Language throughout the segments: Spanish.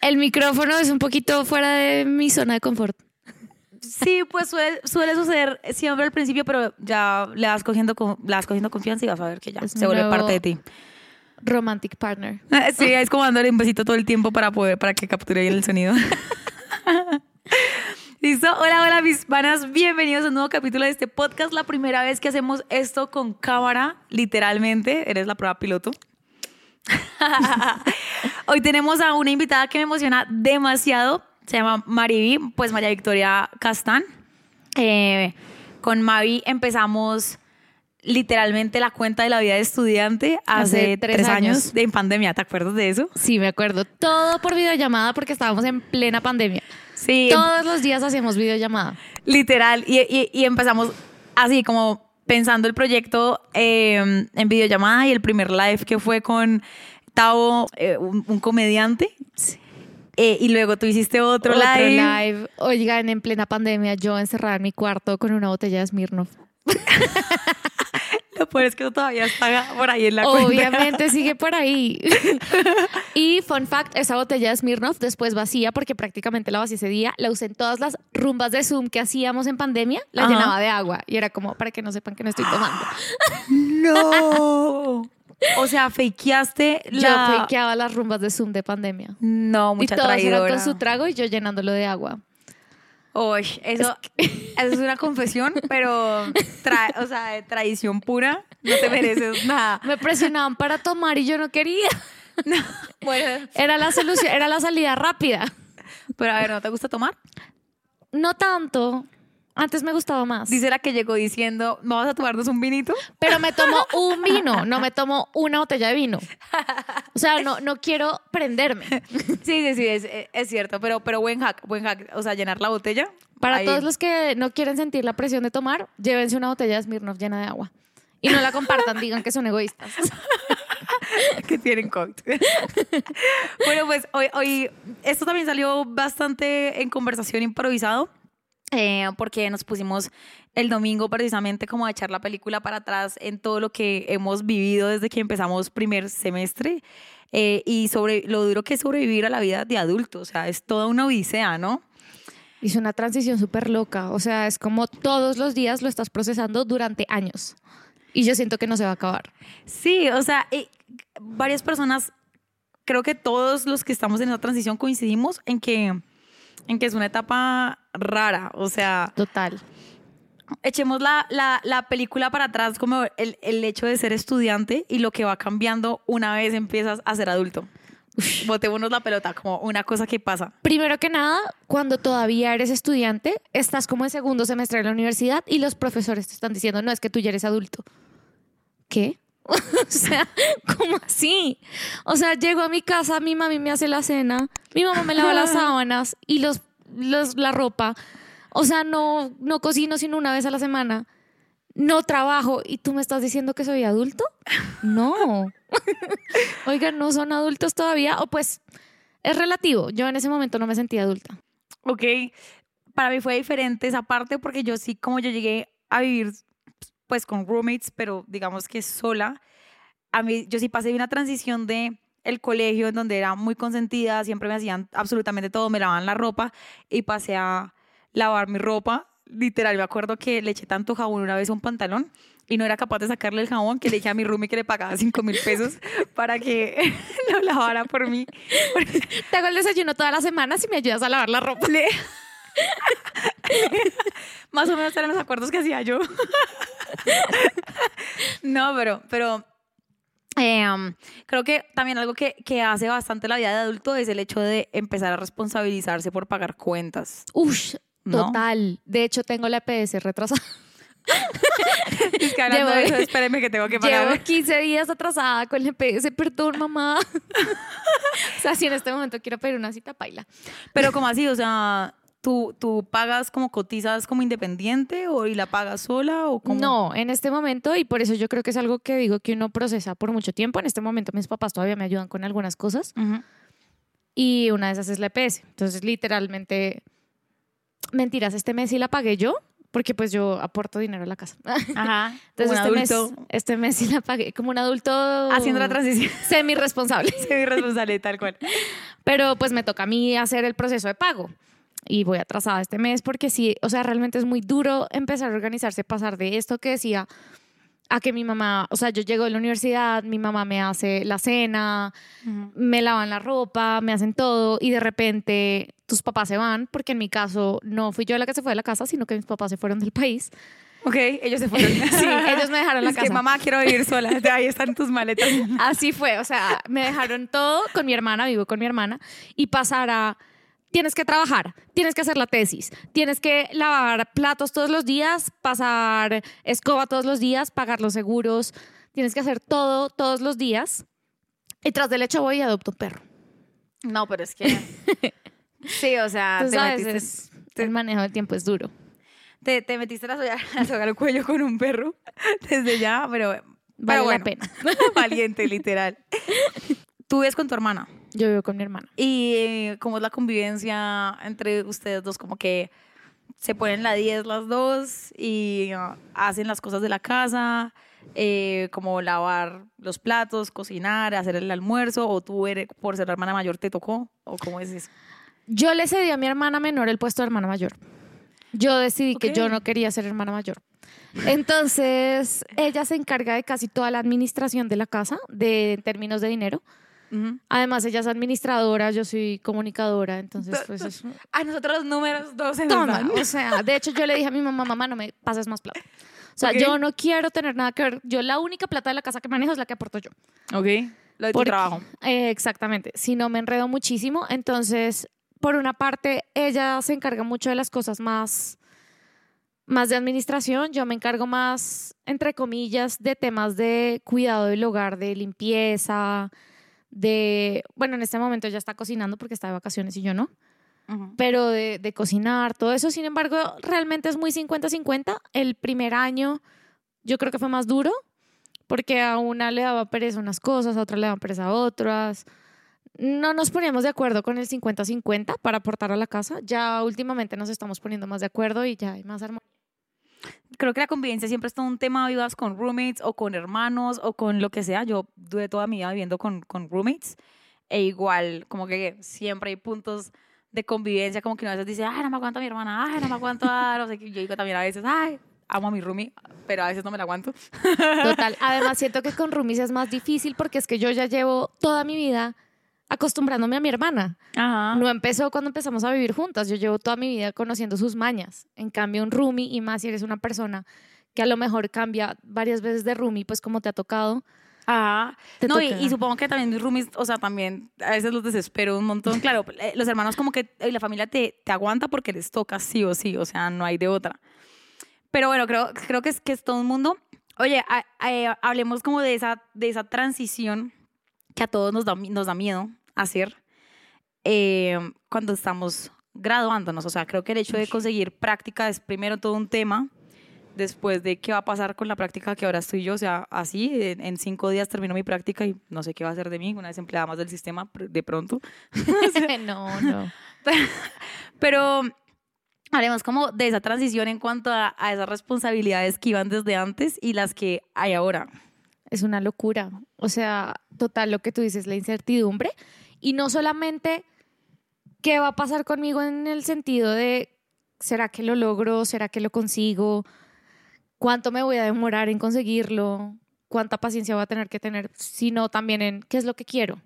El micrófono es un poquito fuera de mi zona de confort. Sí, pues suele, suele suceder siempre al principio, pero ya le vas cogiendo, le vas cogiendo confianza y vas a ver que ya Es se vuelve parte de ti. Romantic partner. Sí, es como dándole un besito todo el tiempo para poder, para que capture bien el sonido. ¿Listo? Hola, hola, mis panas. Bienvenidos a un nuevo capítulo de este podcast. La primera vez que hacemos esto con cámara, literalmente. Eres la prueba piloto. Hoy tenemos a una invitada que me emociona demasiado. Se llama Mariví, pues María Victoria Castán. Eh, con Mavi empezamos literalmente la cuenta de la vida de estudiante hace, Hace tres tres, años. años. de en pandemia. ¿Te acuerdas de eso? Sí, me acuerdo. Todo por videollamada porque estábamos en plena pandemia. Sí, Todos los días hacíamos videollamada. literal. Y, y- y empezamos así como pensando el proyecto eh, en videollamada y el primer live que fue con Tavo, eh, un, un comediante. Eh, y luego tú hiciste otro, Otro live. live. Oigan, en plena pandemia, yo encerrada en mi cuarto con una botella de Smirnoff. Lo peor es que todavía está por ahí en la cuenta. Obviamente sigue por ahí. y fun fact, esa botella de Smirnoff después vacía porque prácticamente la vacié ese día. La usé en todas las rumbas de Zoom que hacíamos en pandemia. La Ajá. llenaba de agua y era como para que no sepan que no estoy tomando. No. O sea, fakeaste Yo la... fakeaba las rumbas de Zoom de pandemia. No, mucha y todos eran traidora. con su trago y yo llenándolo de agua. Uy, eso, eso es una confesión, pero tra- o sea, de traición pura, no te mereces nada. Me presionaban para tomar y yo no quería. Bueno, Era la solución, era la salida rápida. pero a ver, ¿no te gusta tomar? No tanto. Antes me gustaba más. Dice la que llegó diciendo, ¿vamos a tomarnos un vinito? Pero me tomo un vino, no me tomo una botella de vino. O sea, no, no quiero prenderme. Sí, sí, sí, es, es cierto, pero, pero buen hack, buen hack. O sea, llenar la botella. Para ahí. todos los que no quieren sentir la presión de tomar, llévense una botella de Smirnoff llena de agua. Y no la compartan, digan que son egoístas. que tienen COVID. bueno, pues hoy, hoy esto también salió bastante en conversación improvisado. Eh, porque nos pusimos el domingo precisamente como a echar la película para atrás en todo lo que hemos vivido desde que empezamos primer semestre eh, y sobre lo duro que es sobrevivir a la vida de adulto. O sea, es toda una odisea, ¿no? Hizo una transición súper loca. O sea, es como todos los días lo estás procesando durante años. Y yo siento que no se va a acabar. Sí, o sea, eh, varias personas, creo que todos los que estamos en esa transición coincidimos en que, en que es una etapa rara. O sea, Total. echemos la, la, la película para atrás como el, el hecho de ser estudiante y lo que va cambiando una vez empiezas a ser adulto. Botémonos la pelota como una cosa que pasa. Primero que nada, cuando todavía eres estudiante, estás como en segundo semestre de la universidad y los profesores te están diciendo, no, es que tú ya eres adulto. ¿Qué? o sea, ¿cómo así? O sea, llego a mi casa, mi mami me hace la cena, mi mamá me lava las sábanas y los, los, la ropa. O sea, no, no cocino sino una vez a la semana. No trabajo y tú me estás diciendo que soy adulto? No. Oigan, no son adultos todavía. O pues es relativo. Yo en ese momento no me sentía adulta. Ok, para mí fue diferente esa parte porque yo sí, como yo llegué a vivir pues con roommates, pero digamos que sola, a mí yo sí pasé una transición de el colegio en donde era muy consentida, siempre me hacían absolutamente todo, me lavaban la ropa y pasé a lavar mi ropa. Literal, me acuerdo que le eché tanto jabón una vez a un pantalón y no era capaz de sacarle el jabón que le dije a mi roomie que le pagaba 5 mil pesos para que lo lavara por mí. Te hago el desayuno todas las semanas y me ayudas a lavar la ropa. Le- Más o menos eran los acuerdos que hacía yo. no, pero, pero eh, um, creo que también algo que, que hace bastante la vida de adulto es el hecho de empezar a responsabilizarse por pagar cuentas. Ush, ¿No? total. De hecho, tengo la EPS retrasada. Es que hablando Llevo- de eso, espérenme que tengo que pagar. Llevo 15 días atrasada con la EPS. Perdón, mamá. o sea, si en este momento quiero pedir una cita, paila. Pero como así, o sea, ¿tú, tú pagas como cotizas como independiente o y la pagas sola o como... No, en este momento, y por eso yo creo que es algo que digo que uno procesa por mucho tiempo. En este momento mis papás todavía me ayudan con algunas cosas y una de esas es la EPS. Entonces, literalmente, mentiras, este mes sí la pagué yo, porque pues yo aporto dinero a la casa. Ajá. Entonces un este adulto mes, este mes sí la pagué como un adulto haciendo la transición. semi responsable. Soy responsable, tal cual. Pero pues me toca a mí hacer el proceso de pago. Y voy atrasada este mes porque sí, o sea, realmente es muy duro empezar a organizarse, pasar de esto que decía a que mi mamá, o sea, yo llego de la universidad, mi mamá me hace la cena, me lavan la ropa, me hacen todo y de repente tus papás se van, porque en mi caso no fui yo la que se fue de la casa, sino que mis papás se fueron del país. Ok, ellos se fueron. Sí, ellos me dejaron la Es que, casa. mamá, quiero vivir sola. Ahí están tus maletas. Así fue, o sea, me dejaron todo con mi hermana, vivo con mi hermana, y pasar a, tienes que trabajar, tienes que hacer la tesis, tienes que lavar platos todos los días, pasar escoba todos los días, pagar los seguros, tienes que hacer todo todos los días. Y tras del hecho voy y adopto un perro. No, pero es que... Sí, o sea, Tú te sabes, metiste, es- el manejo del tiempo es duro. te, te metiste la soga, la soga al cuello con un perro desde ya, pero, Vale pero la pena. valiente, literal. Tú vives con tu hermana. Yo vivo con mi hermana. ¿Y eh, cómo es la convivencia entre ustedes dos? Como que se ponen la 10 las dos y ah, hacen las cosas de la casa, eh, como lavar los platos, cocinar, hacer el almuerzo, o tú eres, por ser la hermana mayor te tocó, o cómo es eso. Yo le cedí a mi hermana menor el puesto de hermana mayor. Yo decidí que Ok. yo no quería ser hermana mayor. Entonces, ella se encarga de casi toda la administración de la casa, de en términos de dinero. Ujú. Además, ella es administradora, yo soy comunicadora, entonces, pues es A nosotros los números dos nos toma. O sea, de hecho, yo le dije a mi mamá, mamá, no me pases más plata. O sea, Ok. yo no quiero tener nada que ver. Yo la única plata de la casa que manejo es la que aporto yo. Ok, lo de tu Porque- trabajo. Eh, exactamente. Si no me enredo muchísimo, entonces, por una parte, ella se encarga mucho de las cosas más, más de administración. Yo me encargo más, entre comillas, de temas de cuidado del hogar, de limpieza, de, bueno, en este momento ella está cocinando porque está de vacaciones y yo no, pero de, de cocinar, todo eso. Sin embargo, realmente es muy 50-50. El primer año yo creo que fue más duro porque a una le daba pereza unas cosas, a otra le daba pereza a otras. No nos poníamos de acuerdo con el 50-50 para aportar a la casa. Ya últimamente nos estamos poniendo más de acuerdo y ya hay más armonía. Creo que la convivencia siempre es todo un tema, vivas con roommates o con hermanos o con lo que sea. Yo duré toda mi vida viviendo con, con roommates e igual, como que siempre hay puntos de convivencia, como que una vez dice, ay, no me aguanto a mi hermana, ay, no me aguanto a, no sé. Yo digo también a veces, ay, amo a mi roomie, pero a veces no me la aguanto. Total. Además, siento que con roomies es más difícil porque es que yo ya llevo toda mi vida acostumbrándome a mi hermana. Ajá. No empezó cuando empezamos a vivir juntas. Yo llevo toda mi vida conociendo sus mañas. En cambio, un roomie, y más si eres una persona que a lo mejor cambia varias veces de roomie, pues como te ha tocado. Ajá. Te No, y, y supongo que también mis roomies, o sea, también a veces los desespero un montón. Claro, eh, los hermanos como que eh, la familia te, te aguanta porque les toca sí o sí, o sea, no hay de otra. Pero bueno, creo, creo que, es, que es todo un mundo. Oye, a- a- hablemos como de esa, de esa transición que a todos nos da, nos da miedo hacer eh, cuando estamos graduándonos. O sea, creo que el hecho de conseguir práctica es primero todo un tema. Después de qué va a pasar con la práctica que ahora estoy yo, o sea, así, en, cinco días termino mi práctica y no sé qué va a hacer de mí, una desempleada más del sistema de pronto. no, no. Pero haremos como de esa transición en cuanto a, a esas responsabilidades que iban desde antes y las que hay ahora. Es una locura. O sea, total, lo que tú dices, la incertidumbre. Y no solamente qué va a pasar conmigo en el sentido de, ¿será que lo logro? ¿Será que lo consigo? ¿Cuánto me voy a demorar en conseguirlo? ¿Cuánta paciencia voy a tener que tener? Sino también en qué es lo que quiero.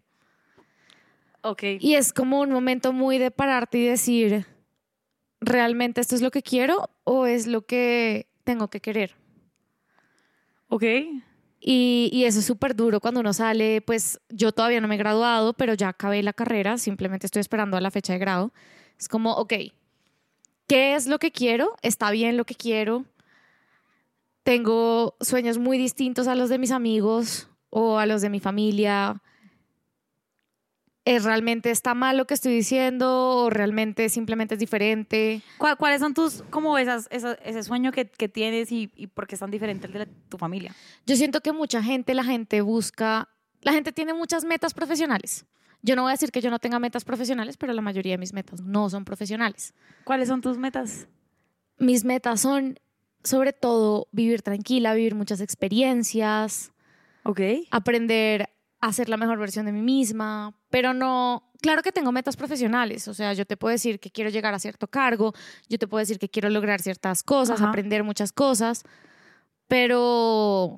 Ok. Y es como un momento muy de pararte y decir, ¿realmente esto es lo que quiero o es lo que tengo que querer? Ok. Y, eso es súper duro cuando uno sale, pues yo todavía no me he graduado, pero ya acabé la carrera, simplemente estoy esperando a la fecha de grado. Es como, ok, ¿qué es lo que quiero? ¿Está bien lo que quiero? Tengo sueños muy distintos a los de mis amigos o a los de mi familia. ¿Es realmente está mal lo que estoy diciendo o realmente simplemente es diferente? ¿Cuál- ¿Cuáles son tus, como esas, esas- ese sueño que, que tienes y, y por qué es tan diferente al de la- tu familia? Yo siento que mucha gente, la gente busca, la gente tiene muchas metas profesionales. Yo no voy a decir que yo no tenga metas profesionales, pero la mayoría de mis metas no son profesionales. ¿Cuáles son tus metas? mis metas son sobre todo vivir tranquila, vivir muchas experiencias, Ok. aprender a ser la mejor versión de mí misma, pero no, claro que tengo metas profesionales, o sea, yo te puedo decir que quiero llegar a cierto cargo, yo te puedo decir que quiero lograr ciertas cosas, Ajá. aprender muchas cosas, pero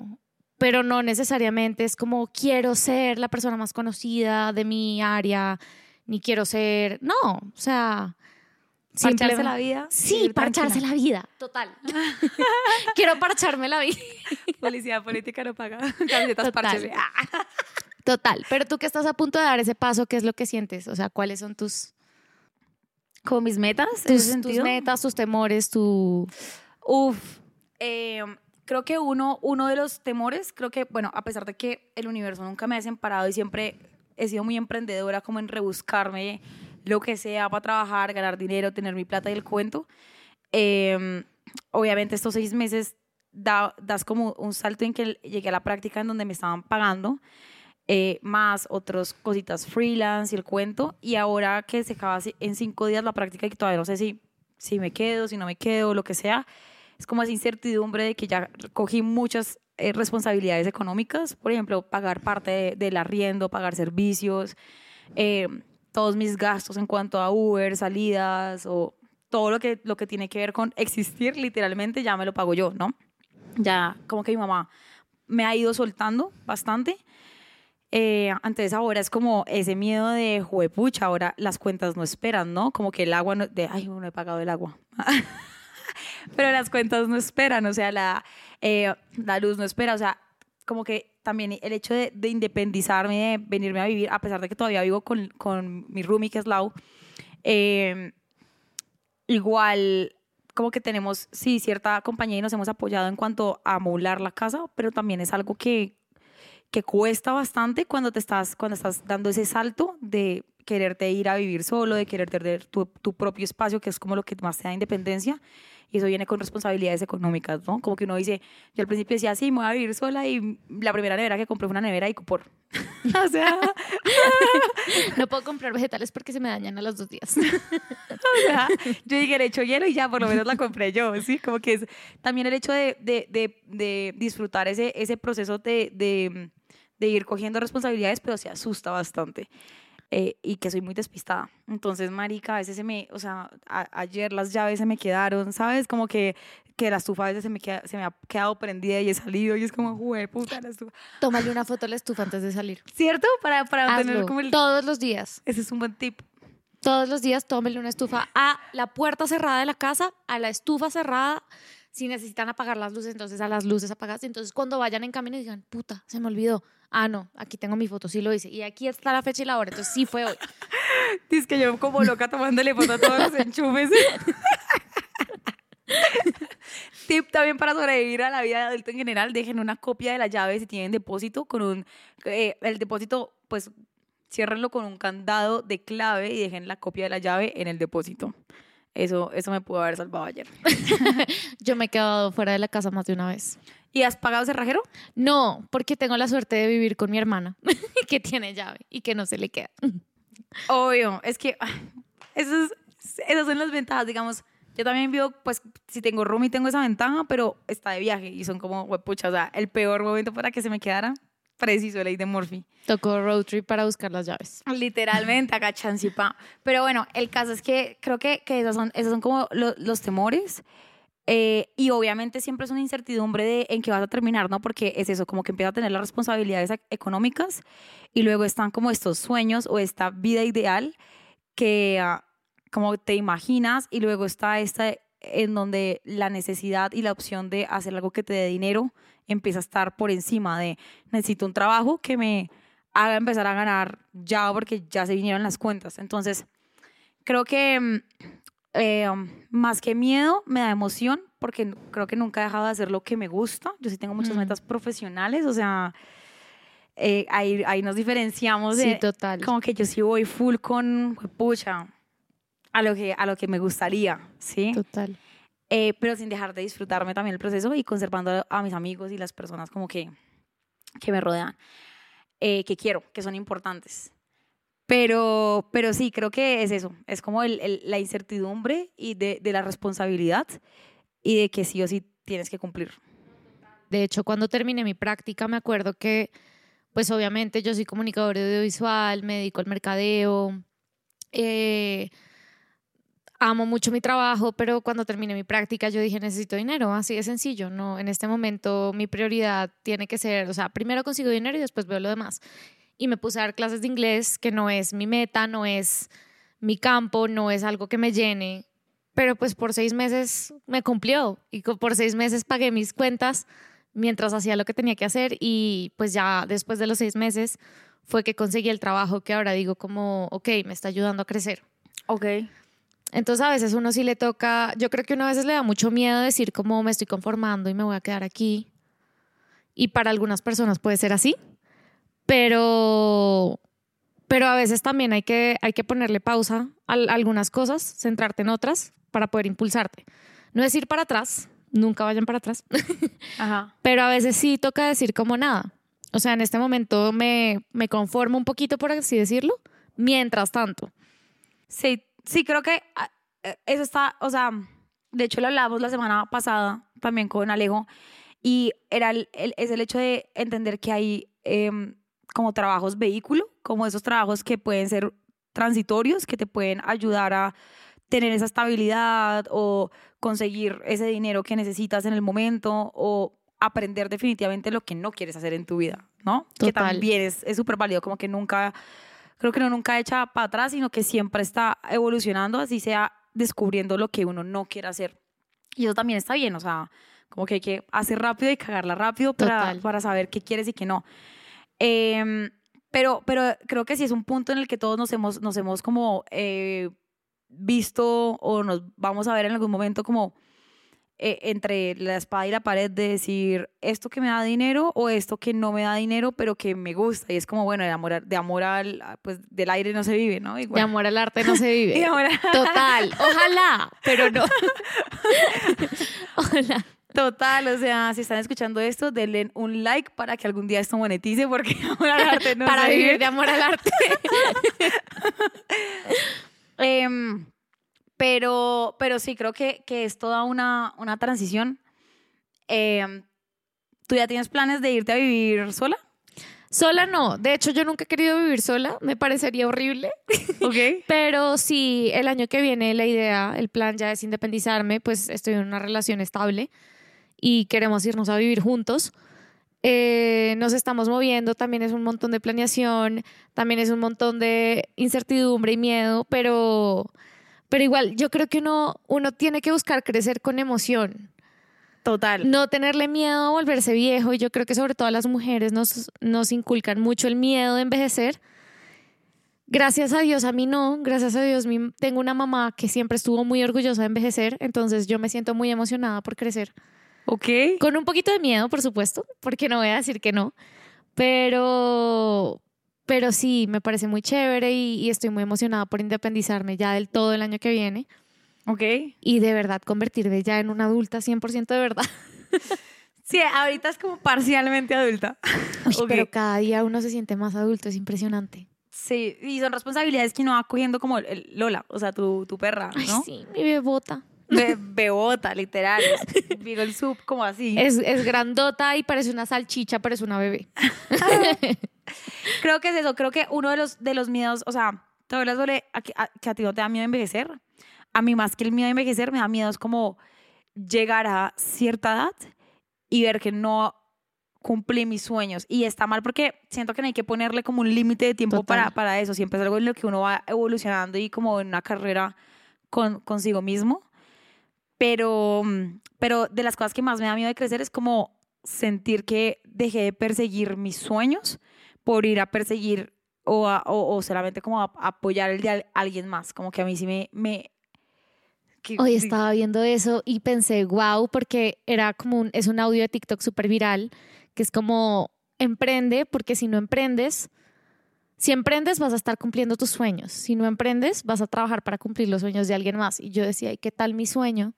pero no necesariamente es como quiero ser la persona más conocida de mi área, ni quiero ser, no, o sea, Parcharse la vida. Sí, parcharse tranquila. la vida, total. quiero parcharme la vida. Policía política no paga. Camisetas Total. Total, pero tú que estás a punto de dar ese paso, ¿qué es lo que sientes? O sea, ¿cuáles son tus, Como mis metas, en tus, ese tus metas, tus temores, tu... Uf, eh, creo que uno, uno de los temores, creo que, bueno, a pesar de que el universo nunca me ha desemparado y siempre he sido muy emprendedora como en rebuscarme lo que sea para trabajar, ganar dinero, tener mi plata y el cuento, eh, obviamente estos seis meses da- das como un salto en que llegué a la práctica en donde me estaban pagando, eh, más otras cositas freelance y el cuento, y ahora que se acaba en cinco días la práctica y todavía no sé si, si me quedo, si no me quedo, lo que sea, es como esa incertidumbre de que ya cogí muchas eh, responsabilidades económicas, por ejemplo, pagar parte de- del arriendo, pagar servicios, eh, todos mis gastos en cuanto a Uber, salidas o todo lo que, lo que tiene que ver con existir, literalmente ya me lo pago yo, ¿no? Ya como que mi mamá me ha ido soltando bastante. Eh, antes ahora es como ese miedo de juepucha, ahora las cuentas no esperan, ¿no? Como que el agua, no, de, ay, no he pagado el agua. Pero las cuentas no esperan, o sea, la, eh, la luz no espera, o sea, como que también el hecho de, de independizarme, de venirme a vivir, a pesar de que todavía vivo con, con mi roomie, que es Lau, eh, igual como que tenemos, sí, cierta compañía y nos hemos apoyado en cuanto a amoblar la casa, pero también es algo que, que cuesta bastante cuando te estás, cuando estás dando ese salto de quererte ir a vivir solo, de querer tener tu, tu propio espacio, que es como lo que más te da independencia. Y eso viene con responsabilidades económicas, ¿no? Como que uno dice, yo al principio decía, sí, me voy a vivir sola y la primera nevera que compré fue una nevera y copor. o sea, No puedo comprar vegetales porque se me dañan a los dos días. o sea, yo dije, le echo hielo y ya, por lo menos la compré yo, ¿sí? Como que es también el hecho de, de, de, de disfrutar ese, ese proceso de, de, ir cogiendo responsabilidades, pero se asusta bastante. Eh, y que soy muy despistada. Entonces, marica, a veces se me, o sea, a- ayer las llaves se me quedaron, ¿sabes? Como que, que la estufa a veces se me, queda, se me ha quedado prendida y he salido y es como, jue puta, la estufa. Tómale una foto a la estufa antes de salir. ¿Cierto? Para, para tener Hazlo como el... todos los días. Ese es un buen tip. Todos los días tómele una estufa a la puerta cerrada de la casa, a la estufa cerrada. Si necesitan apagar las luces, entonces a las luces apagadas. Entonces cuando vayan en camino digan, puta, se me olvidó. Ah, no, aquí tengo mi foto, sí lo hice. Y aquí está la fecha y la hora, entonces sí fue hoy. Dice que yo como loca tomándole foto a todos los enchufes. Tip también para sobrevivir a la vida de adulto en general, dejen una copia de la llave si tienen depósito con un eh, el depósito pues ciérrenlo con un candado de clave y dejen la copia de la llave en el depósito. Eso eso me pudo haber salvado ayer. Yo me he quedado fuera de la casa más de una vez. ¿Y has pagado cerrajero? No, porque tengo la suerte de vivir con mi hermana, que tiene llave y que no se le queda. Obvio, es que ah, eso es- esas son las ventajas, digamos. Yo también vivo, pues, si tengo room y tengo esa ventaja, pero está de viaje y son como, pucha, o sea, el peor momento para que se me quedara, preciso, ley de Murphy. Tocó road trip para buscar las llaves. Literalmente, acá chancipa. Pero bueno, el caso es que creo que, que esos, son, esos son como lo- los temores. Eh, y obviamente siempre es una incertidumbre de en qué vas a terminar, ¿no? Porque es eso, como que empieza a tener las responsabilidades ec- económicas y luego están como estos sueños o esta vida ideal que ah, como te imaginas y luego está esta en donde la necesidad y la opción de hacer algo que te dé dinero empieza a estar por encima de necesito un trabajo que me haga empezar a ganar ya porque ya se vinieron las cuentas. Entonces, creo que mm, eh, más que miedo, me da emoción porque creo que nunca he dejado de hacer lo que me gusta. Yo sí tengo muchas Mm. metas profesionales, o sea, eh, ahí, ahí nos diferenciamos de Sí, total. como que yo sí voy full con, pucha, a lo que, a lo que me gustaría, ¿sí? Total. Eh, pero sin dejar de disfrutarme también el proceso y conservando a, a mis amigos y las personas como que, que me rodean, eh, que quiero, que son importantes. Pero, pero sí, creo que es eso. Es como la incertidumbre y de, la responsabilidad y de que sí o sí tienes que cumplir. De hecho, cuando terminé mi práctica, me acuerdo que, pues obviamente yo soy comunicadora audiovisual, me dedico al mercadeo, eh, amo mucho mi trabajo, pero cuando terminé mi práctica yo dije, necesito dinero, así de sencillo, no, en este momento mi prioridad tiene que ser, o sea, primero consigo dinero y después veo lo demás. Y me puse a dar clases de inglés, que no es mi meta, no es mi campo, no es algo que me llene, pero pues por seis meses me cumplió y por seis meses pagué mis cuentas mientras hacía lo que tenía que hacer y pues ya después de los seis meses fue que conseguí el trabajo que ahora digo como, ok, me está ayudando a crecer. Ok. Entonces a veces uno sí le toca, yo creo que uno a veces le da mucho miedo decir como me estoy conformando y me voy a quedar aquí. Y para algunas personas puede ser así, pero, pero a veces también hay que, hay que ponerle pausa a, a algunas cosas, centrarte en otras para poder impulsarte. No es ir para atrás, nunca vayan para atrás, Ajá. pero a veces sí toca decir como nada. O sea, en este momento me, me conformo un poquito, por así decirlo, mientras tanto. Sí, sí, creo que ah, eh, eso está, o sea, de hecho lo hablamos la semana pasada también con Alejo y era el, el- es el hecho de entender que hay em, como trabajos vehículo, como esos trabajos que pueden ser transitorios, que te pueden ayudar a tener esa estabilidad o conseguir ese dinero que necesitas en el momento o aprender definitivamente lo que no quieres hacer en tu vida, ¿no? Que también es súper válido, como que nunca creo que uno nunca echa para atrás, sino que siempre está evolucionando, así sea descubriendo lo que uno no quiere hacer. Y eso también está bien, o sea, como que hay que hacer rápido y cagarla rápido para, Total. para saber qué quieres y qué no. Em, pero, pero creo que sí es un punto en el que todos nos hemos, nos hemos como eh, visto o nos vamos a ver en algún momento como eh, entre la espada y la pared de decir esto que me da dinero o esto que no me da dinero pero que me gusta y es como bueno de amor, de amor al pues del aire no se vive no De amor al arte no se Y de vive. amor a- Total, ojalá, pero no. ojalá. Total o sea si están escuchando esto denle un like para que algún día esto monetice porque amor al arte no Para vivir de amor al arte. Em, pero, pero sí, creo que, que es toda una, una transición. Em, ¿Tú ya tienes planes de irte a vivir sola? Sola no. De hecho, yo nunca he querido vivir sola. Me parecería horrible. Ok. Pero si el año que viene la idea, el plan ya es independizarme, pues estoy en una relación estable y queremos irnos a vivir juntos. Eh, nos estamos moviendo, también es un montón de planeación, también es un montón de incertidumbre y miedo, pero, pero igual yo creo que uno, uno tiene que buscar crecer con emoción, Total. no tenerle miedo a volverse viejo y yo creo que sobre todo a las mujeres nos, nos inculcan mucho el miedo de envejecer. Gracias a Dios, a mí no, gracias a Dios, mi- tengo una mamá que siempre estuvo muy orgullosa de envejecer, entonces yo me siento muy emocionada por crecer. Ok. Con un poquito de miedo, por supuesto, porque no voy a decir que no, pero, pero sí, me parece muy chévere y, y estoy muy emocionada por independizarme ya del todo el año que viene Ok. y de verdad convertirme ya en una adulta 100% de verdad. Sí, ahorita es como parcialmente adulta. Uy. Pero cada día uno se siente más adulto, es impresionante. Sí, y son responsabilidades que uno va cogiendo como el Lola, o sea, tu, tu perra, Ay, ¿no? sí, mi bebota. Be- bebota, literal. El sub como así. Es, es grandota y parece una salchicha, pero es una bebé. Creo que es eso, creo que uno de los, de los miedos, o sea, te hablas sobre a que, a, que a ti no te da miedo envejecer. A mí más que el miedo a envejecer, me da miedo es como llegar a cierta edad y ver que no cumplí mis sueños. Y está mal porque siento que no hay que ponerle como un límite de tiempo Total. para, para eso. Siempre es algo en lo que uno va evolucionando y como en una carrera con, consigo mismo. Pero, mm, pero de las cosas que más me da miedo de crecer es como sentir que dejé de perseguir mis sueños por ir a perseguir o, a- o, o solamente como a, apoyar el de al- alguien más. Como que a mí sí me... me que- Hoy estaba viendo eso y pensé, wow, porque era como un, es un audio de TikTok súper viral, que es como, emprende, porque si no emprendes, si emprendes vas a estar cumpliendo tus sueños, si no emprendes vas a trabajar para cumplir los sueños de alguien más. Y yo decía, ¿y qué tal mi sueño?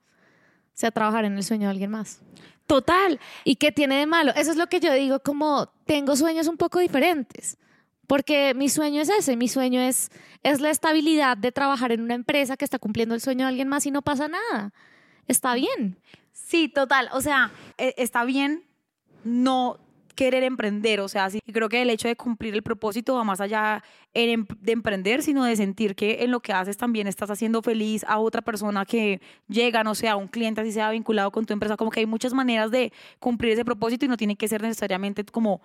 Sea trabajar en el sueño de alguien más. Total. ¿Y qué tiene de malo? Eso es lo que yo digo, como tengo sueños un poco diferentes. Porque mi sueño es ese, mi sueño es, es la estabilidad de trabajar en una empresa que está cumpliendo el sueño de alguien más y no pasa nada. Está bien. Sí, total. O sea, e- está bien no querer emprender, o sea, sí, creo que el hecho de cumplir el propósito va más allá en em- de emprender, sino de sentir que en lo que haces también estás haciendo feliz a otra persona que llega, no sé, a un cliente, así sea vinculado con tu empresa, como que hay muchas maneras de cumplir ese propósito y no tiene que ser necesariamente como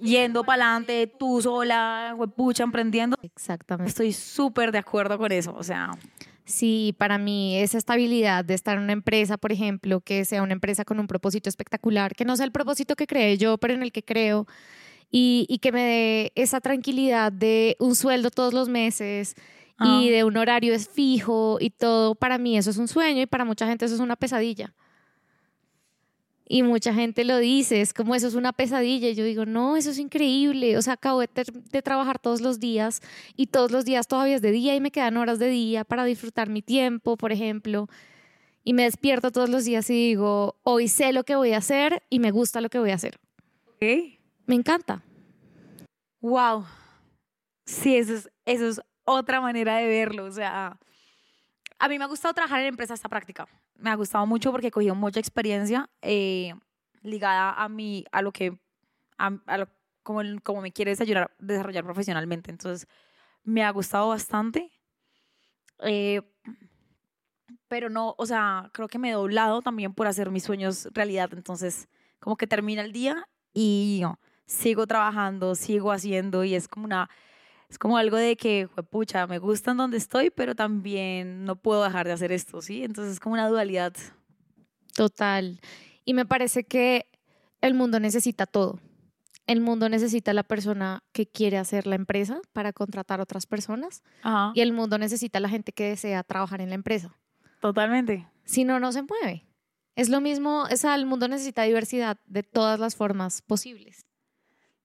yendo para adelante tú sola, pucha, emprendiendo. Exactamente. Estoy súper de acuerdo con eso, o sea, Sí, para mí esa estabilidad de estar en una empresa, por ejemplo, que sea una empresa con un propósito espectacular, que no sea el propósito que creé yo, pero en el que creo, y, y que me dé esa tranquilidad de un sueldo todos los meses Ah. y de un horario es fijo y todo, para mí eso es un sueño y para mucha gente eso es una pesadilla. Y mucha gente lo dice, es como eso es una pesadilla. Y yo digo, no, eso es increíble. O sea, acabo de, de trabajar todos los días y todos los días todavía es de día y me quedan horas de día para disfrutar mi tiempo, por ejemplo. Y me despierto todos los días y digo, hoy sé lo que voy a hacer y me gusta lo que voy a hacer. ¿ok? Me encanta. Wow. Sí, eso es, eso es otra manera de verlo. O sea, a mí me ha gustado trabajar en empresa esta práctica. Me ha gustado mucho porque he cogido mucha experiencia eh, ligada a mi, a lo que, a, a lo, como, como me quiere desarrollar, profesionalmente. Entonces, me ha gustado bastante. Eh, pero no, o sea, creo que me he doblado también por hacer mis sueños realidad. Entonces, como que termina el día y sigo trabajando, sigo haciendo y es como una, es como algo de que, pucha, me gusta en donde estoy, pero también no puedo dejar de hacer esto, ¿sí? Entonces es como una dualidad. Total. Y me parece que el mundo necesita todo. El mundo necesita la persona que quiere hacer la empresa para contratar otras personas Ajá. y el mundo necesita la gente que desea trabajar en la empresa. Totalmente. Si no, no se mueve. Es lo mismo, o sea, el mundo necesita diversidad de todas las formas posibles.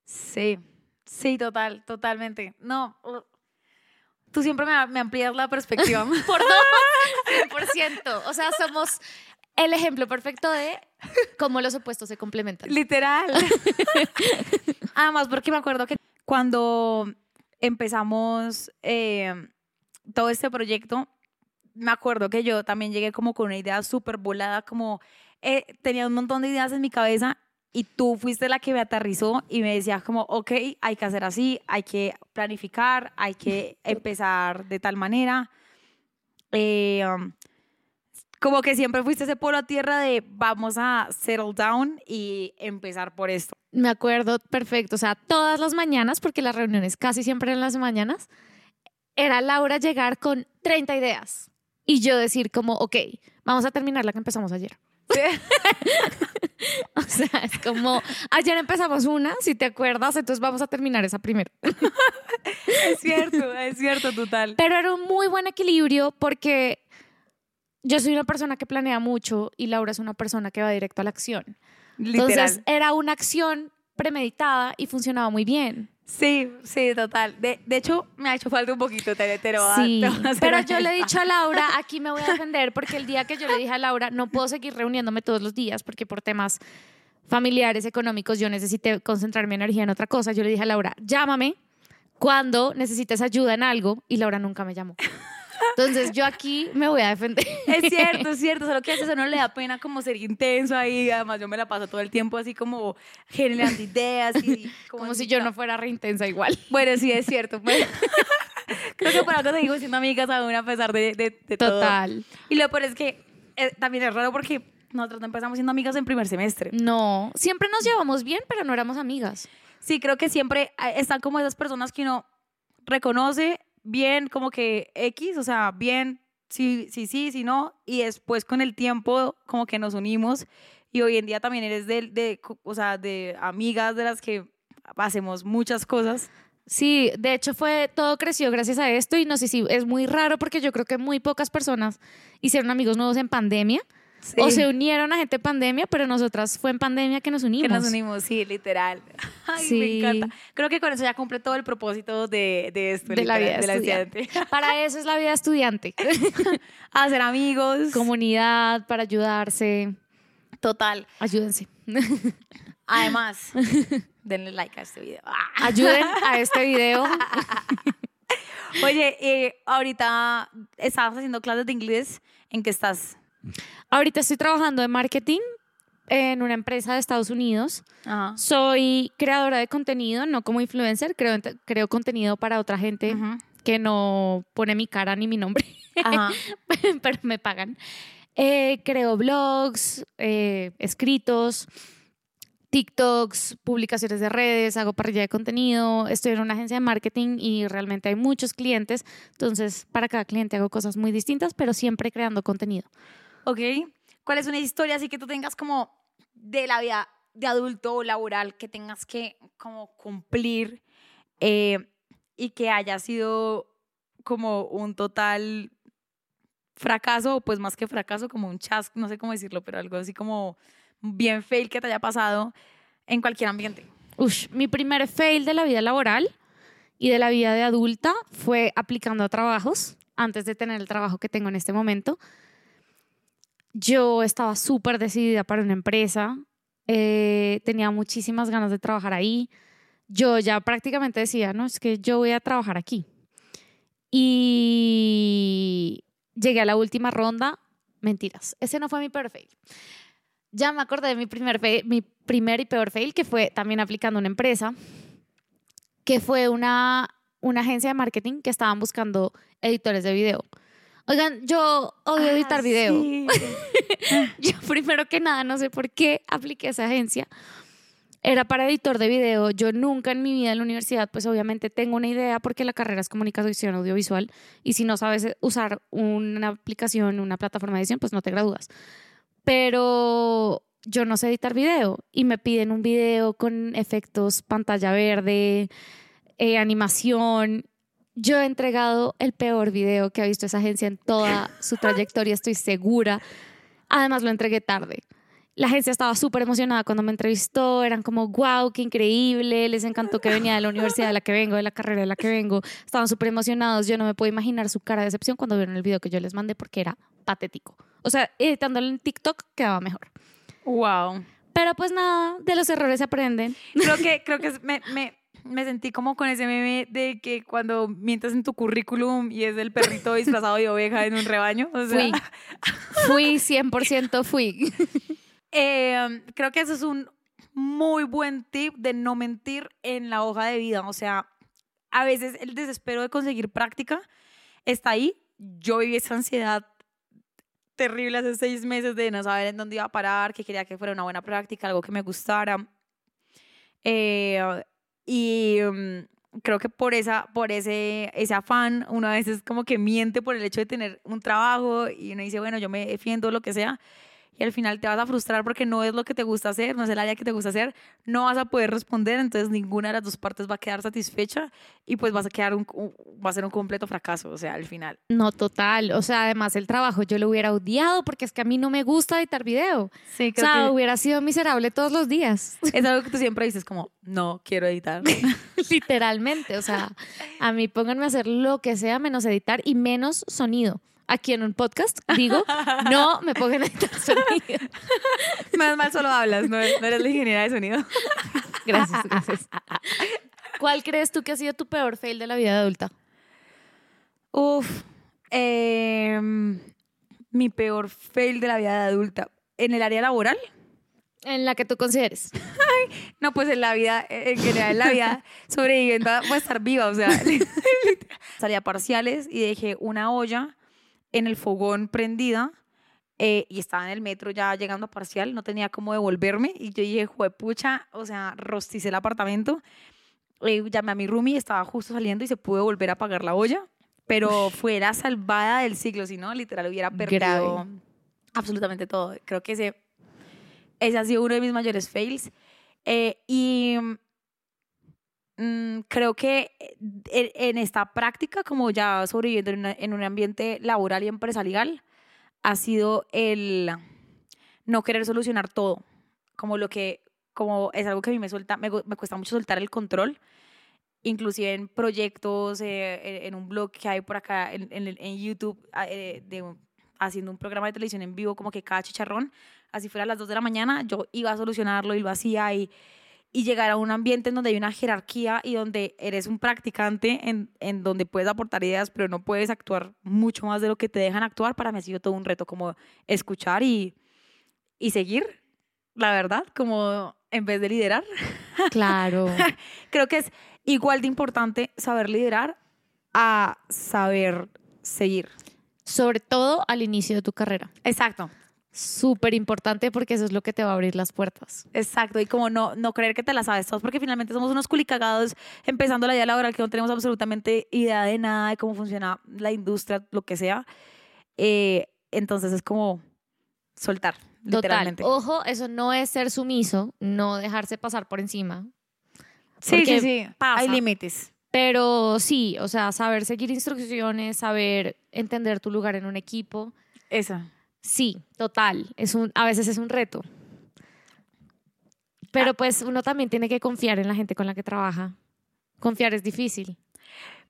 Sí, sí, total, totalmente. No, tú siempre me, me amplías la perspectiva. Por dos, 100%. O sea, somos el ejemplo perfecto de cómo los opuestos se complementan. Literal. Además, porque me acuerdo que cuando empezamos eh, todo este proyecto, me acuerdo que yo también llegué como con una idea súper volada, como eh, tenía un montón de ideas en mi cabeza y tú fuiste la que me aterrizó y me decías como, ok, hay que hacer así, hay que planificar, hay que empezar de tal manera. Eh, um, como que siempre fuiste ese polo a tierra de vamos a settle down y empezar por esto. Me acuerdo perfecto. O sea, todas las mañanas, porque las reuniones casi siempre en las mañanas, era Laura llegar con 30 ideas y yo decir como, ok, vamos a terminar la que empezamos ayer. O sea, es como, ayer empezamos una, si te acuerdas, entonces vamos a terminar esa primero. Es cierto, es cierto, total. Pero era un muy buen equilibrio porque yo soy una persona que planea mucho y Laura es una persona que va directo a la acción. Literal. Entonces era una acción premeditada y funcionaba muy bien. Sí, sí, total. De, de hecho, me ha hecho falta un poquito, te, lo Sí, te pero yo le he dicho a Laura, aquí me voy a defender porque el día que yo le dije a Laura, no puedo seguir reuniéndome todos los días porque por temas familiares, económicos, yo necesité concentrar mi energía en otra cosa. Yo le dije a Laura, llámame cuando necesites ayuda en algo y Laura nunca me llamó. Entonces yo aquí me voy a defender. Es cierto, es cierto, solo que a a uno le da pena como ser intenso ahí, además yo me la paso todo el tiempo así como generando ideas y Como si yo no fuera re intensa igual. Bueno, sí, es cierto. pues. Creo que por algo seguimos siendo amigas aún a pesar de, de, de todo. Total. Y lo peor es que eh, también es raro porque nosotros no empezamos siendo amigas en primer semestre. No, siempre nos llevamos bien, pero no éramos amigas. Sí, creo que siempre eh, están como esas personas que uno reconoce bien como que X, o sea, bien, sí, sí, sí, sí, no, y después con el tiempo como que nos unimos y hoy en día también eres de, de o sea, de amigas de las que hacemos muchas cosas. Sí, de hecho fue todo creció gracias a esto y no sé si es muy raro porque yo creo que muy pocas personas hicieron amigos nuevos en pandemia Sí. o se unieron a gente en pandemia, pero nosotras fue en pandemia que nos unimos. Que nos unimos, sí, literal. Ay, Sí. me encanta. Creo que con eso ya cumple todo el propósito de, de esto. De la vida de estudiante. Para eso es la vida estudiante. Hacer amigos. Comunidad para ayudarse. Total. Ayúdense. Además, denle like a este video. Ayuden a este video. Oye, eh, ahorita estabas haciendo clases de inglés. ¿En qué estás? Ahorita estoy trabajando en marketing en una empresa de Estados Unidos. Ajá. Soy creadora de contenido, no como influencer, creo, creo contenido para otra gente Ujú. que no pone mi cara ni mi nombre, Ajá. pero me pagan. Eh, creo blogs, eh, escritos, TikToks, publicaciones de redes, hago parrilla de contenido, estoy en una agencia de marketing y realmente hay muchos clientes, entonces para cada cliente hago cosas muy distintas, pero siempre creando contenido. Ok. ¿Cuál es una historia así que tú tengas como de la vida de adulto o laboral que tengas que como cumplir eh, y que haya sido como un total fracaso o pues más que fracaso como un chasco, no sé cómo decirlo, pero algo así como bien fail que te haya pasado en cualquier ambiente? Ush, mi primer fail de la vida laboral y de la vida de adulta fue aplicando a trabajos antes de tener el trabajo que tengo en este momento. Yo estaba súper decidida para una empresa, eh, tenía muchísimas ganas de trabajar ahí. Yo ya prácticamente decía, no, es que yo voy a trabajar aquí. Y llegué a la última ronda, mentiras, ese no fue mi peor fail. Ya me acordé de mi primer, fail- mi primer y peor fail, que fue también aplicando una empresa, que fue una, una agencia de marketing que estaban buscando editores de video. Oigan, yo odio editar Ah, video. sí. Yo primero que nada no sé por qué apliqué a esa agencia. Era para editor de video. Yo nunca en mi vida en la universidad, pues obviamente tengo una idea porque la carrera es comunicación audiovisual y si no sabes usar una aplicación, una plataforma de edición, pues no te gradúas. Pero yo no sé editar video y me piden un video con efectos pantalla verde, eh, animación. Yo he entregado el peor video que ha visto esa agencia en toda su trayectoria, estoy segura. Además, lo entregué tarde. La agencia estaba súper emocionada cuando me entrevistó, eran como, wow, qué increíble, les encantó que venía de la universidad de la que vengo, de la carrera de la que vengo, estaban súper emocionados, yo no me puedo imaginar su cara de decepción cuando vieron el video que yo les mandé porque era patético. O sea, editándolo en TikTok quedaba mejor. Wow. Pero pues nada, de los errores se aprenden. Creo que, creo que me, me sentí como con ese meme de que cuando mientas en tu currículum y es el perrito disfrazado de oveja en un rebaño. O sea, Fui. Fui, 100% fui. eh, creo que eso es un muy buen tip de no mentir en la hoja de vida. O sea, a veces el desespero de conseguir práctica está ahí. Yo viví esa ansiedad terrible hace seis meses de no saber en dónde iba a parar, que quería que fuera una buena práctica, algo que me gustara. Eh, y mm, creo que por, esa, por ese, ese afán, uno a veces como que miente por el hecho de tener un trabajo y uno dice, bueno, yo me defiendo, lo que sea. Y al final te vas a frustrar porque no es lo que te gusta hacer, no es el área que te gusta hacer, no vas a poder responder, entonces ninguna de las dos partes va a quedar satisfecha y pues vas a quedar un, va a ser un completo fracaso, o sea, al final. No, total. O sea, además el trabajo yo lo hubiera odiado porque es que a mí no me gusta editar video. Sí, O sea, hubiera sido miserable todos los días. es algo que tú siempre dices como, no quiero editar. Literalmente. O sea, a mí pónganme a hacer lo que sea menos editar y menos sonido. Aquí en un podcast digo, no me pongan a editar sonido. Más mal solo hablas, no eres, no eres la ingeniera de sonido. Gracias, gracias. ¿Cuál crees tú que ha sido tu peor fail de la vida adulta? Uf, em, mi peor fail de la vida de adulta. ¿En el área laboral? En la que tú consideres. No, pues en la vida, en general en la vida, sobreviviendo a a estar viva, o sea, salí a parciales y dejé una olla en el fogón prendida eh, y estaba en el metro ya llegando a parcial, no tenía cómo devolverme y yo dije, juepucha, o sea, rosticé el apartamento, eh, llamé a mi roomie, estaba justo saliendo y se pudo volver a apagar la olla, pero fue la salvada del siglo, si no, literal hubiera perdido Grave. absolutamente todo. Creo que ese, ese ha sido uno de mis mayores fails. Eh, y creo que en, en esta práctica, como ya sobreviviendo en, una- en un ambiente laboral y empresarial, ha sido el no querer solucionar todo. Como lo que, como es algo que a mí me suelta, me, me cuesta mucho soltar el control. Inclusive en proyectos, eh, en- un blog que hay por acá en, en, en YouTube, ah, eh, de, haciendo un programa de televisión en vivo, como que cada chicharrón, así fuera a las 2 de la mañana, yo iba a solucionarlo y lo hacía y, y llegar a un ambiente en donde hay una jerarquía y donde eres un practicante, en, en donde puedes aportar ideas, pero no puedes actuar mucho más de lo que te dejan actuar, para mí ha sido todo un reto como escuchar y, y seguir, la verdad, como en vez de liderar. Claro. Creo que es igual de importante saber liderar a saber seguir. Sobre todo al inicio de tu carrera. Exacto. Súper importante porque eso es lo que te va a abrir las puertas. Exacto, y como no, no creer que te la sabes todos, porque finalmente somos unos culicagados empezando la vida laboral que no tenemos absolutamente idea de nada de cómo funciona la industria, lo que sea. Eh, entonces es como soltar, Total. literalmente. Ojo, eso no es ser sumiso, no dejarse pasar por encima. sí, sí, sí. pasa. Hay límites. Pero sí, o sea, saber seguir instrucciones, saber entender tu lugar en un equipo. Esa. Sí, total. Es un, a veces es un reto. Pero pues uno también tiene que confiar en la gente con la que trabaja. Confiar es difícil.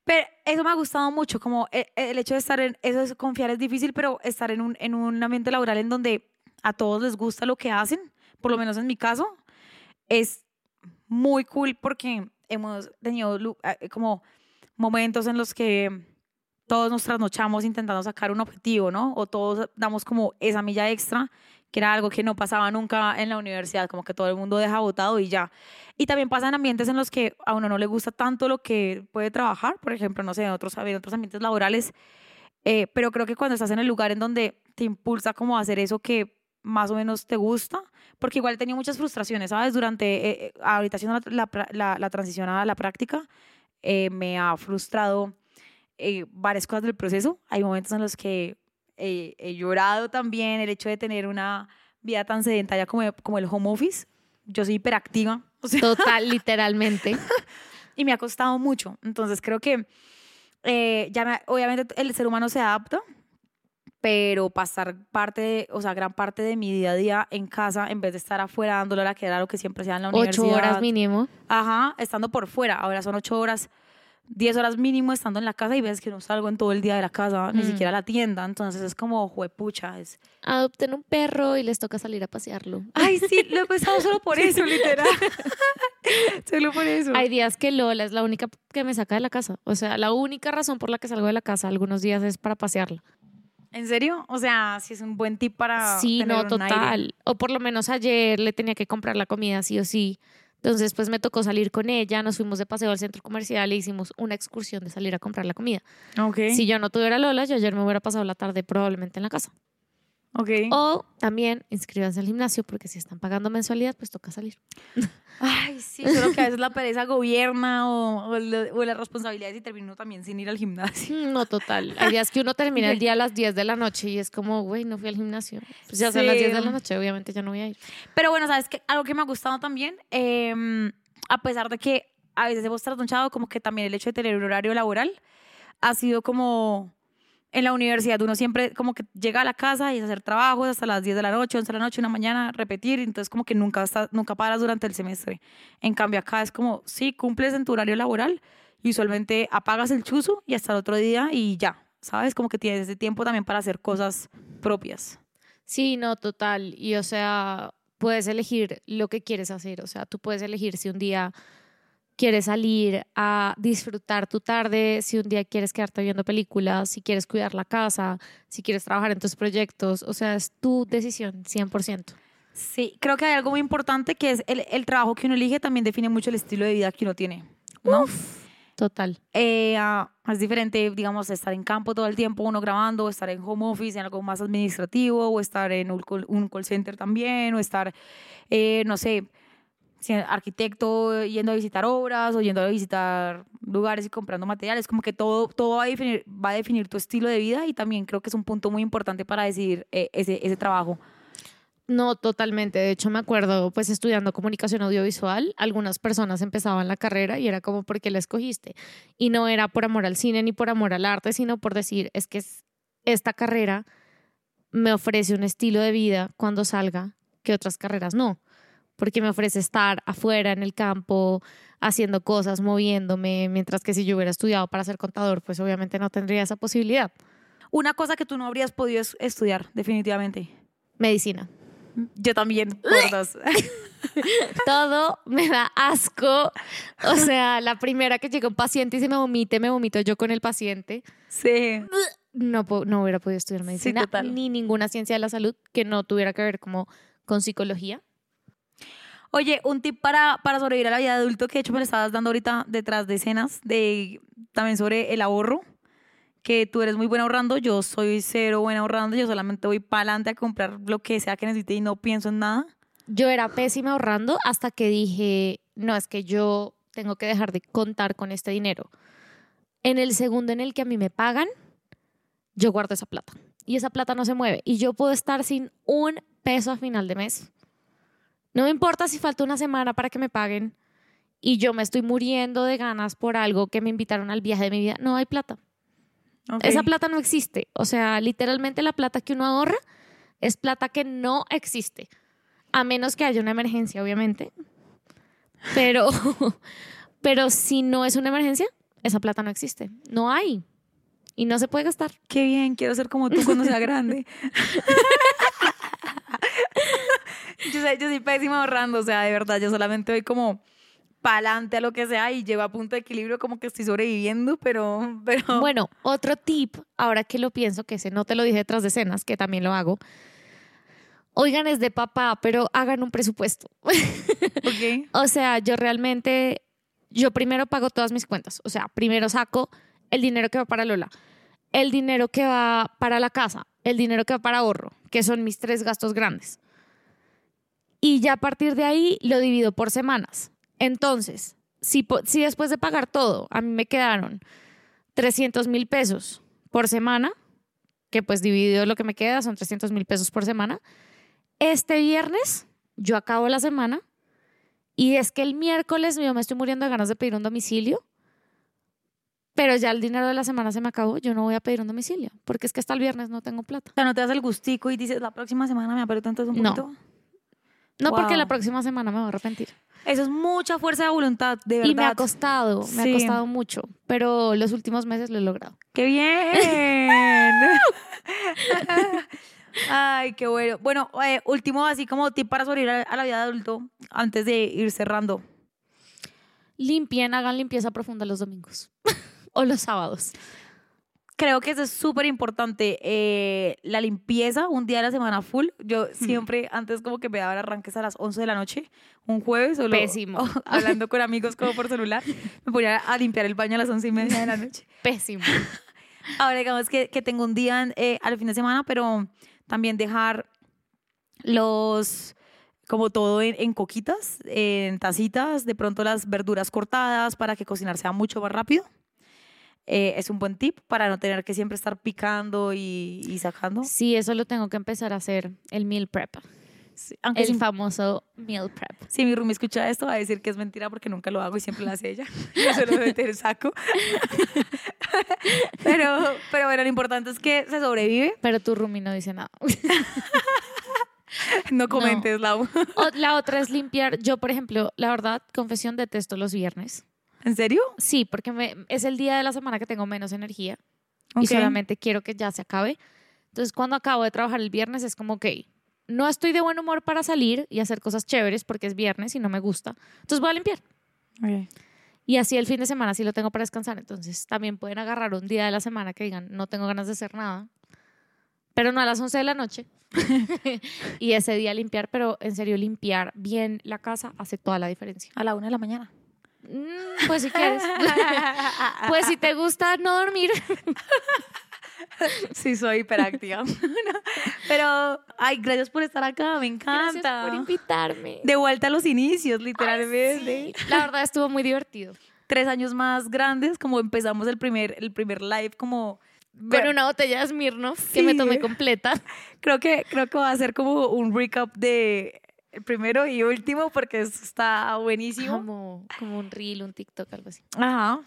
Pero eso me ha gustado mucho, como e- el, hecho de estar en, eso es confiar es difícil, pero estar en un, en un ambiente laboral en donde a todos les gusta lo que hacen, por lo menos en mi caso, es muy cool porque hemos tenido eh, como momentos en los que todos nos trasnochamos intentando sacar un objetivo, ¿no? O todos damos como esa milla extra, que era algo que no pasaba nunca en la universidad, como que todo el mundo deja votado y ya. Y también pasan ambientes en los que a uno no le gusta tanto lo que puede trabajar, por ejemplo, no sé, en otros, en otros ambientes laborales, eh, pero creo que cuando estás en el lugar en donde te impulsa como a hacer eso que más o menos te gusta, porque igual he tenido muchas frustraciones, ¿sabes? Durante, eh, eh, ahorita haciendo la, la la- la transición a la práctica, eh, me ha frustrado eh, varias cosas del proceso. Hay momentos en los que eh, he llorado también el hecho de tener una vida tan sedentaria como, como el home office. Yo soy hiperactiva, o sea, Total, literalmente. y me ha costado mucho. Entonces creo que eh, ya me- obviamente el ser humano se adapta, pero pasar parte, de- o sea, gran parte de mi día a día en casa, en vez de estar afuera dándole la que era lo que siempre sea en la Ocho universidad. horas mínimo. Ajá, estando por fuera. Ahora son ocho horas, diez horas mínimo estando en la casa y ves que no salgo en todo el día de la casa, ni Mm. siquiera a la tienda. Entonces es como, juepucha, es... Adopten un perro y les toca salir a pasearlo. Ay, sí, lo he pensado solo por eso, literal. solo por eso. Hay días que Lola es la única que me saca de la casa. O sea, la única razón por la que salgo de la casa algunos días es para pasearla. ¿En serio? O sea, si es un buen tip para Sí, tener no, un aire. total. O por lo menos ayer le tenía que comprar la comida sí o sí. Entonces, pues me tocó salir con ella, nos fuimos de paseo al centro comercial e hicimos una excursión de salir a comprar la comida. Ok, Si yo no tuviera Lola, yo ayer me hubiera pasado la tarde probablemente en la casa. O también inscríbanse al gimnasio porque si están pagando mensualidad, pues toca salir. Ay, sí, solo que a veces la pereza gobierna o, o, las responsabilidades y termino también sin ir al gimnasio. Mm, No, total. Hay días que uno termina el día a las 10 de la noche y es como, güey, no fui al gimnasio. Pues ya son las Sí. 10 de la noche, obviamente ya no voy a ir. Pero bueno, ¿sabes qué? Algo que me ha gustado también, Em, a pesar de que a veces hemos trasnochado, como que también el hecho de tener un horario laboral ha sido como en la universidad. Uno siempre como que llega a la casa y es hacer trabajos hasta las 10 de la noche, 11 de la noche, una mañana, repetir. Entonces como que nunca, está, nunca paras durante el semestre. En cambio acá es como, sí, cumples en tu horario laboral y usualmente apagas el chuzo y hasta el otro día y ya. ¿Sabes? Como que tienes ese tiempo también para hacer cosas propias. Sí, no, total. Y o sea, puedes elegir lo que quieres hacer. O sea, tú puedes elegir si un día quieres salir a disfrutar tu tarde, si un día quieres quedarte viendo películas, si quieres cuidar la casa, si quieres trabajar en tus proyectos. O sea, es tu decisión, 100%. Sí, creo que hay algo muy importante que es el, el trabajo que uno elige también define mucho el estilo de vida que uno tiene, ¿no? Total. Eh, ah, es diferente, digamos, estar en campo todo el tiempo, uno grabando, o estar en home office, en algo más administrativo, o estar en un call, un call center también, o estar, eh, no sé, arquitecto yendo a visitar obras o yendo a visitar lugares y comprando materiales, como que todo, todo va, a definir, va a definir tu estilo de vida y también creo que es un punto muy importante para decidir eh, ese, ese trabajo. No, totalmente. De hecho, me acuerdo, pues estudiando comunicación audiovisual, algunas personas empezaban la carrera y era como, ¿por qué la escogiste? Y no era por amor al cine ni por amor al arte, sino por decir, es que es- esta carrera me ofrece un estilo de vida cuando salga que otras carreras no. Porque me ofrece estar afuera en el campo, haciendo cosas, moviéndome, mientras que si yo hubiera estudiado para ser contador, pues obviamente no tendría esa posibilidad. Una cosa que tú no habrías podido es- estudiar, definitivamente. Medicina. Yo también, por dos. Todo me da asco. O sea, la primera que llega un paciente y se me vomite, me vomito yo con el paciente. Sí. No, no hubiera podido estudiar medicina ni ninguna ciencia de la salud que no tuviera que ver como con psicología. Oye, un tip para, para sobrevivir a la vida de adulto que de hecho me lo estabas dando ahorita detrás de escenas, de, también sobre el ahorro, que tú eres muy buena ahorrando, yo soy cero buena ahorrando, yo solamente voy para adelante a comprar lo que sea que necesite y no pienso en nada. Yo era pésima ahorrando hasta que dije, no, es que yo tengo que dejar de contar con este dinero. En el segundo en el que a mí me pagan, yo guardo esa plata. Y esa plata no se mueve. Y yo puedo estar sin un peso a final de mes. No me importa si falta una semana para que me paguen y yo me estoy muriendo de ganas por algo que me invitaron al viaje de mi vida. No hay plata. Esa plata no existe. O sea, literalmente la plata que uno ahorra es plata que no existe. A menos que haya una emergencia, obviamente. Pero, pero si no es una emergencia, esa plata no existe. No hay. Y no se puede gastar. Qué bien, quiero ser como tú cuando sea grande. yo, soy, yo soy pésima ahorrando, o sea, de verdad, yo solamente voy como para adelante a lo que sea y llevo a punto de equilibrio como que estoy sobreviviendo, pero... pero... Bueno, otro tip, ahora que lo pienso, que ese no te lo dije detrás de escenas, que también lo hago. Oigan, es de papá, pero hagan un presupuesto. Ok. O sea, yo realmente, yo primero pago todas mis cuentas. O sea, primero saco el dinero que va para Lola, el dinero que va para la casa, el dinero que va para ahorro, que son mis tres gastos grandes. Y ya a partir de ahí lo divido por semanas. Entonces, si, si después de pagar todo, a mí me quedaron 300 mil pesos por semana, que pues dividido lo que me queda son 300 mil pesos por semana, este viernes yo acabo la semana y es que el miércoles yo me estoy muriendo de ganas de pedir un domicilio, pero ya el dinero de la semana se me acabó, yo no voy a pedir un domicilio, porque es que hasta el viernes no tengo plata. O sea, no te das el gustico y dices, la próxima semana me aprieto entonces un poquito. No porque Wow. la próxima semana me voy a arrepentir. Eso es mucha fuerza de voluntad, de verdad. Y me ha costado, me Sí. ha costado mucho, pero los últimos meses lo he logrado. ¡Qué bien! Ay, qué bueno. Bueno, eh, último, así como tip para sobrevivir a, a la vida de adulto, antes de ir cerrando. Limpien, hagan limpieza profunda los domingos o los sábados. Creo que eso es súper importante. eh, la limpieza, un día de la semana full. Yo siempre, antes como que me daban arranques a las 11 de la noche, un jueves, solo Pésimo. hablando con amigos como por celular, me ponía a limpiar el baño a las 11 y media de la noche. Pésimo. Ahora digamos que, que tengo un día eh, al fin de semana, pero también dejar los, como todo en, en coquitas, en tacitas, de pronto las verduras cortadas para que cocinar sea mucho más rápido. Eh, es un buen tip para no tener que siempre estar picando y, y sacando. Sí, eso lo tengo que empezar a hacer, el meal prep. Sí, aunque El famoso meal prep. si mi roomie escucha esto va a decir que es mentira porque nunca lo hago y siempre lo hace ella. Yo meter saco. pero, pero bueno, lo importante es que se sobrevive. Pero tu roomie no dice nada. No comentes, Lau. O- la otra es limpiar. Yo, por ejemplo, la verdad, confesión, detesto los viernes. ¿En serio? Sí, porque me- es el día de la semana que tengo menos energía y solamente quiero que ya se acabe. Entonces, cuando acabo de trabajar el viernes, es como, ok, no estoy de buen humor para salir y hacer cosas chéveres porque es viernes y no me gusta. Entonces, voy a limpiar. Ok. Y así el fin de semana sí lo tengo para descansar. Entonces, también pueden agarrar un día de la semana que digan, no tengo ganas de hacer nada. Pero no a las 11 de la noche. y ese día limpiar, pero en serio, limpiar bien la casa hace toda la diferencia. A la una de la mañana. Mm, pues si quieres. pues si te gusta no dormir. Sí, soy hiperactiva. Pero, ay, gracias por estar acá, me Gracias encanta. por invitarme. De vuelta a los inicios, Ay, literalmente. sí. La verdad estuvo muy divertido. Tres años más grandes, como empezamos el primer, el primer live, como... Con una botella de Smirnoff que Sí. me tomé completa. Creo que, creo que va a ser como un recap de el primero y último, porque está buenísimo. Como, como un reel, un TikTok, algo así. Ajá.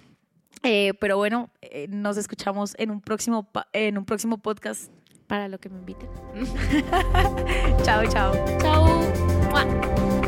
Eh, pero bueno, eh, nos escuchamos en un próximo, en un próximo podcast. Para lo que me inviten. Chao, chao. Chao. Mua.